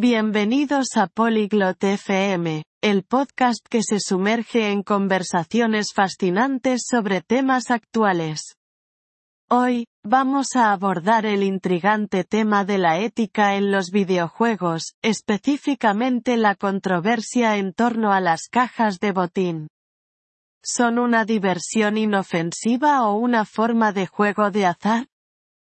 Bienvenidos a Polyglot FM, el podcast que se sumerge en conversaciones fascinantes sobre temas actuales. Hoy, vamos a abordar el intrigante tema de la ética en los videojuegos, específicamente la controversia en torno a las cajas de botín. ¿Son una diversión inofensiva o una forma de juego de azar?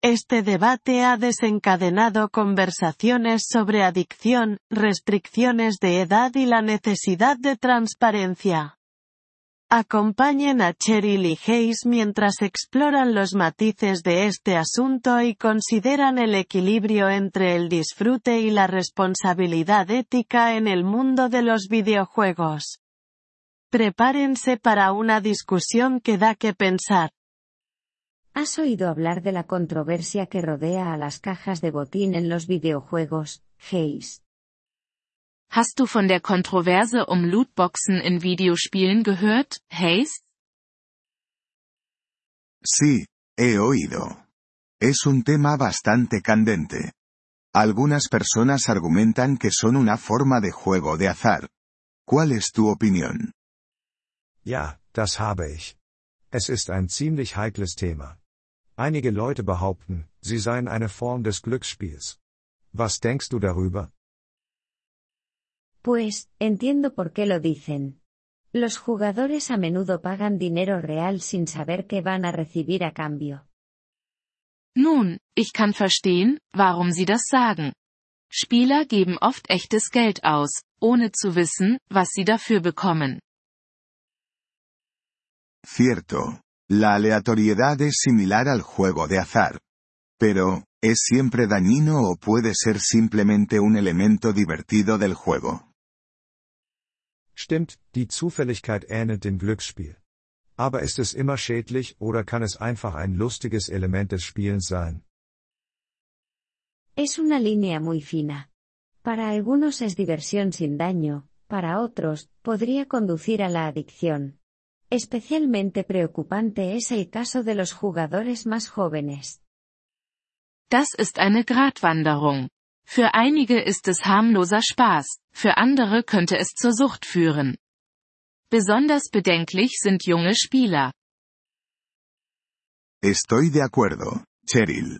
Este debate ha desencadenado conversaciones sobre adicción, restricciones de edad y la necesidad de transparencia. Acompañen a Cheryl y Hayes mientras exploran los matices de este asunto y consideran el equilibrio entre el disfrute y la responsabilidad ética en el mundo de los videojuegos. Prepárense para una discusión que da que pensar. ¿Has oído hablar de la controversia que rodea a las cajas de botín en los videojuegos, Hayes? Hast du von der Kontroverse um Lootboxen in Videospielen gehört, Hayes? Sí, he oído. Es un tema bastante candente. Algunas personas argumentan que son una forma de juego de azar. ¿Cuál es tu opinión? Ja, das habe ich. Es ist ein ziemlich heikles Thema. Einige Leute behaupten, sie seien eine Form des Glücksspiels. Was denkst du darüber? Pues, entiendo por qué lo dicen. Los jugadores a menudo pagan dinero real sin saber qué van a recibir a cambio. Nun, ich kann verstehen, warum sie das sagen. Spieler geben oft echtes Geld aus, ohne zu wissen, was sie dafür bekommen. Cierto. La aleatoriedad es similar al juego de azar. Pero, ¿es siempre dañino o puede ser simplemente un elemento divertido del juego? Stimmt, die Zufälligkeit ähnelt dem Glücksspiel. Aber ist es immer schädlich oder kann es einfach ein lustiges Element des Spielens sein? Es una línea muy fina. Para algunos es diversión sin daño, para otros, podría conducir a la adicción. Especialmente preocupante es el caso de los jugadores más jóvenes. Das ist eine Gratwanderung. Für einige ist es harmloser Spaß, für andere könnte es zur Sucht führen. Besonders bedenklich sind junge Spieler. Estoy de acuerdo, Cheryl.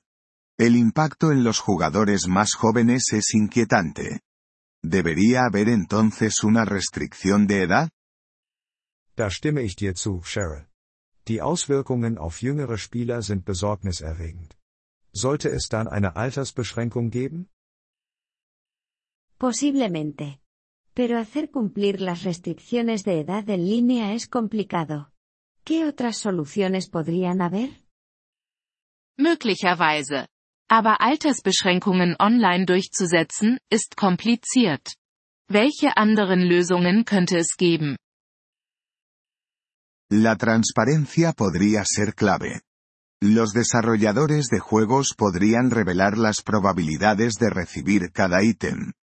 El impacto en los jugadores más jóvenes es inquietante. ¿Debería haber entonces una restricción de edad? Da stimme ich dir zu, Cheryl. Die Auswirkungen auf jüngere Spieler sind besorgniserregend. Sollte es dann eine Altersbeschränkung geben? Posiblemente. Pero hacer cumplir las restricciones de edad en línea es complicado. ¿Qué otras soluciones podrían haber? Möglicherweise. Aber Altersbeschränkungen online durchzusetzen, ist kompliziert. Welche anderen Lösungen könnte es geben? La transparencia podría ser clave. Los desarrolladores de juegos podrían revelar las probabilidades de recibir cada ítem.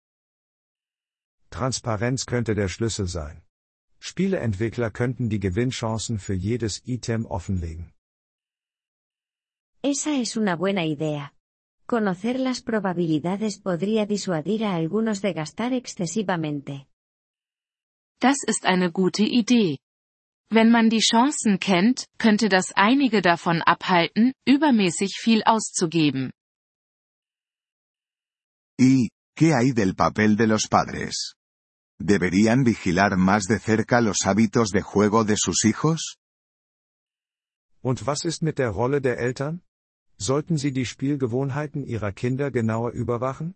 Transparenz könnte der Schlüssel sein. Spieleentwickler könnten die Gewinnchancen für jedes Item offenlegen. Esa es una buena idea. Conocer las probabilidades podría disuadir a algunos de gastar excesivamente. Das ist eine gute Idee. Wenn man die Chancen kennt, könnte das einige davon abhalten, übermäßig viel auszugeben. ¿Y qué hay del papel de los padres? ¿Deberían vigilar más de cerca los hábitos de juego de sus hijos? Und was ist mit der Rolle der Eltern? Sollten sie die Spielgewohnheiten ihrer Kinder genauer überwachen?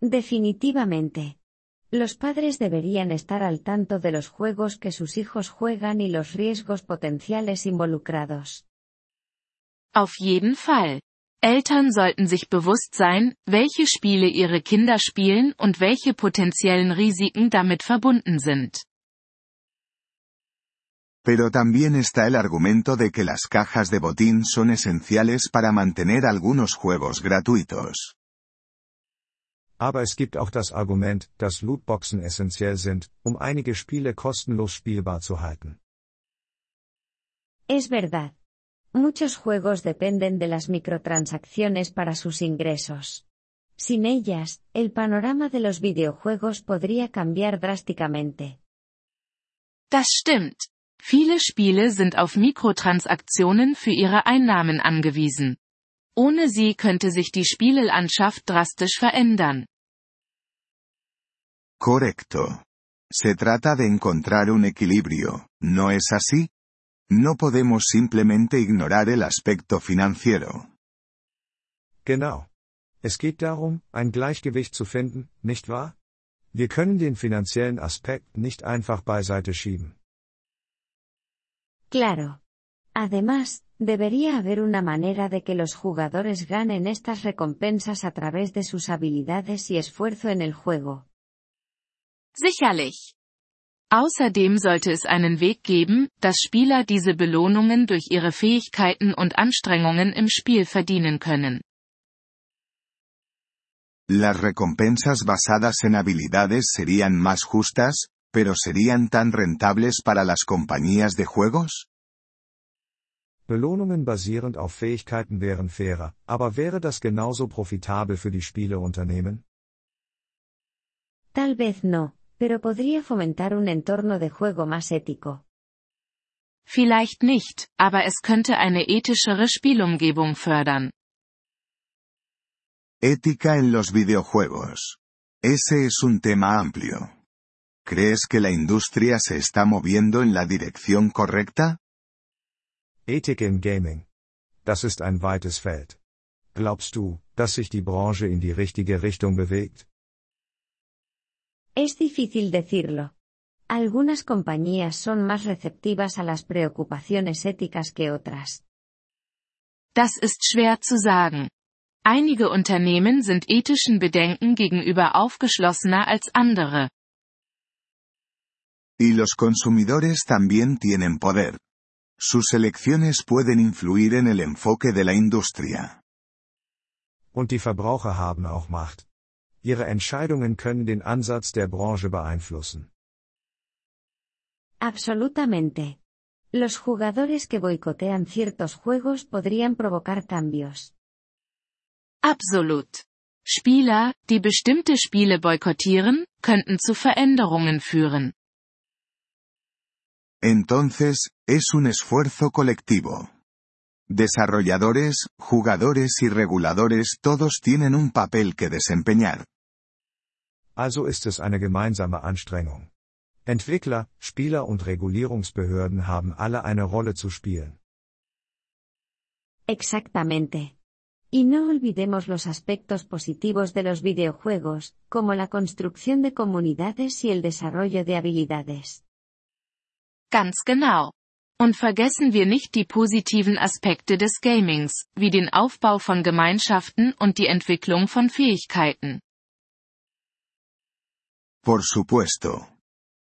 Definitivamente. Los padres deberían estar al tanto de los juegos que sus hijos juegan y los riesgos potenciales involucrados. Auf jeden Fall. Eltern sollten sich bewusst sein, welche Spiele ihre Kinder spielen und welche potenziellen Risiken damit verbunden sind. Pero también está el argumento de que las cajas de botín son esenciales para mantener algunos juegos gratuitos. Aber es gibt auch das Argument, dass Lootboxen essentiell sind, um einige Spiele kostenlos spielbar zu halten. Es verdad. Muchos juegos dependen de las microtransacciones para sus ingresos. Sin ellas, el panorama de los videojuegos podría cambiar drásticamente. Das stimmt. Viele Spiele sind auf Mikrotransaktionen für ihre Einnahmen angewiesen. Ohne sie könnte sich die Spielelandschaft drastisch verändern. Correcto. Se trata de encontrar un equilibrio, ¿no es así? No podemos simplemente ignorar el aspecto financiero. Genau. Es geht darum, ein Gleichgewicht zu finden, nicht wahr? Wir können den finanziellen Aspekt nicht einfach beiseite schieben. Claro. Además, debería haber una manera de que los jugadores ganen estas recompensas a través de sus habilidades y esfuerzo en el juego. Sicherlich. Außerdem sollte es einen Weg geben, dass Spieler diese Belohnungen durch ihre Fähigkeiten und Anstrengungen im Spiel verdienen können. Las recompensas basadas en habilidades serían más justas, pero serían tan rentables para las compañías de juegos? Belohnungen basierend auf Fähigkeiten wären fairer, aber wäre das genauso profitabel für die Spieleunternehmen? Tal vez no, pero podría fomentar un entorno de juego más ético. Vielleicht nicht, aber es könnte eine ethischere Spielumgebung fördern. Ética en los videojuegos. Ese es un tema amplio. ¿Crees que la industria se está moviendo en la dirección correcta? Ethik im Gaming. Das ist ein weites Feld. Glaubst du, dass sich die Branche in die richtige Richtung bewegt? Es difícil decirlo. Algunas compañías son más receptivas a las preocupaciones éticas que otras. Das ist schwer zu sagen. Einige Unternehmen sind ethischen Bedenken gegenüber aufgeschlossener als andere. Y los consumidores también tienen poder. Sus elecciones pueden influir en el enfoque de la industria. Und die Verbraucher haben auch Macht. Ihre Entscheidungen können den Ansatz der Branche beeinflussen. Absolutamente. Los jugadores que boicotean ciertos juegos podrían provocar cambios. Absolut. Spieler, die bestimmte Spiele boykottieren, könnten zu Veränderungen führen. Entonces, es un esfuerzo colectivo. Desarrolladores, jugadores y reguladores todos tienen un papel que desempeñar. Also ist es eine gemeinsame Anstrengung. Entwickler, Spieler und Regulierungsbehörden haben alle eine Rolle zu spielen. Exactamente. Y no olvidemos los aspectos positivos de los videojuegos, como la construcción de comunidades y el desarrollo de habilidades. Ganz genau. Und vergessen wir nicht die positiven Aspekte des Gamings, wie den Aufbau von Gemeinschaften und die Entwicklung von Fähigkeiten. Por supuesto.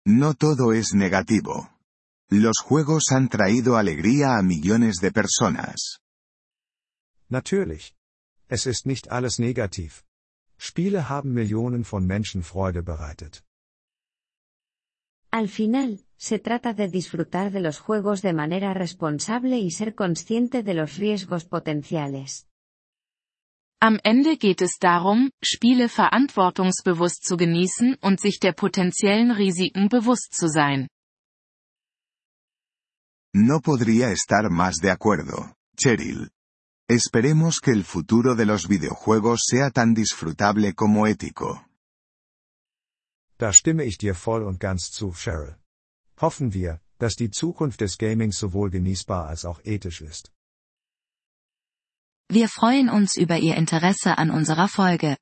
No todo es negativo. Los juegos han traído alegría a millones de personas. Natürlich. Es ist nicht alles negativ. Spiele haben Millionen von Menschen Freude bereitet. Al final, se trata de disfrutar de los juegos de manera responsable y ser consciente de los riesgos potenciales. Am Ende geht es darum, Spiele verantwortungsbewusst zu genießen und sich der potenziellen Risiken bewusst zu sein. No podría estar más de acuerdo, Cheryl. Esperemos que el futuro de los videojuegos sea tan disfrutable como ético. Da stimme ich dir voll und ganz zu, Cheryl. Hoffen wir, dass die Zukunft des Gamings sowohl genießbar als auch ethisch ist. Wir freuen uns über Ihr Interesse an unserer Folge.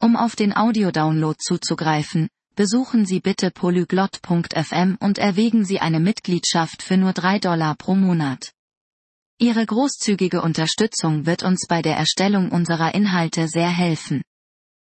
Um auf den Audiodownload zuzugreifen, besuchen Sie bitte polyglot.fm und erwägen Sie eine Mitgliedschaft für nur 3 Dollar pro Monat. Ihre großzügige Unterstützung wird uns bei der Erstellung unserer Inhalte sehr helfen.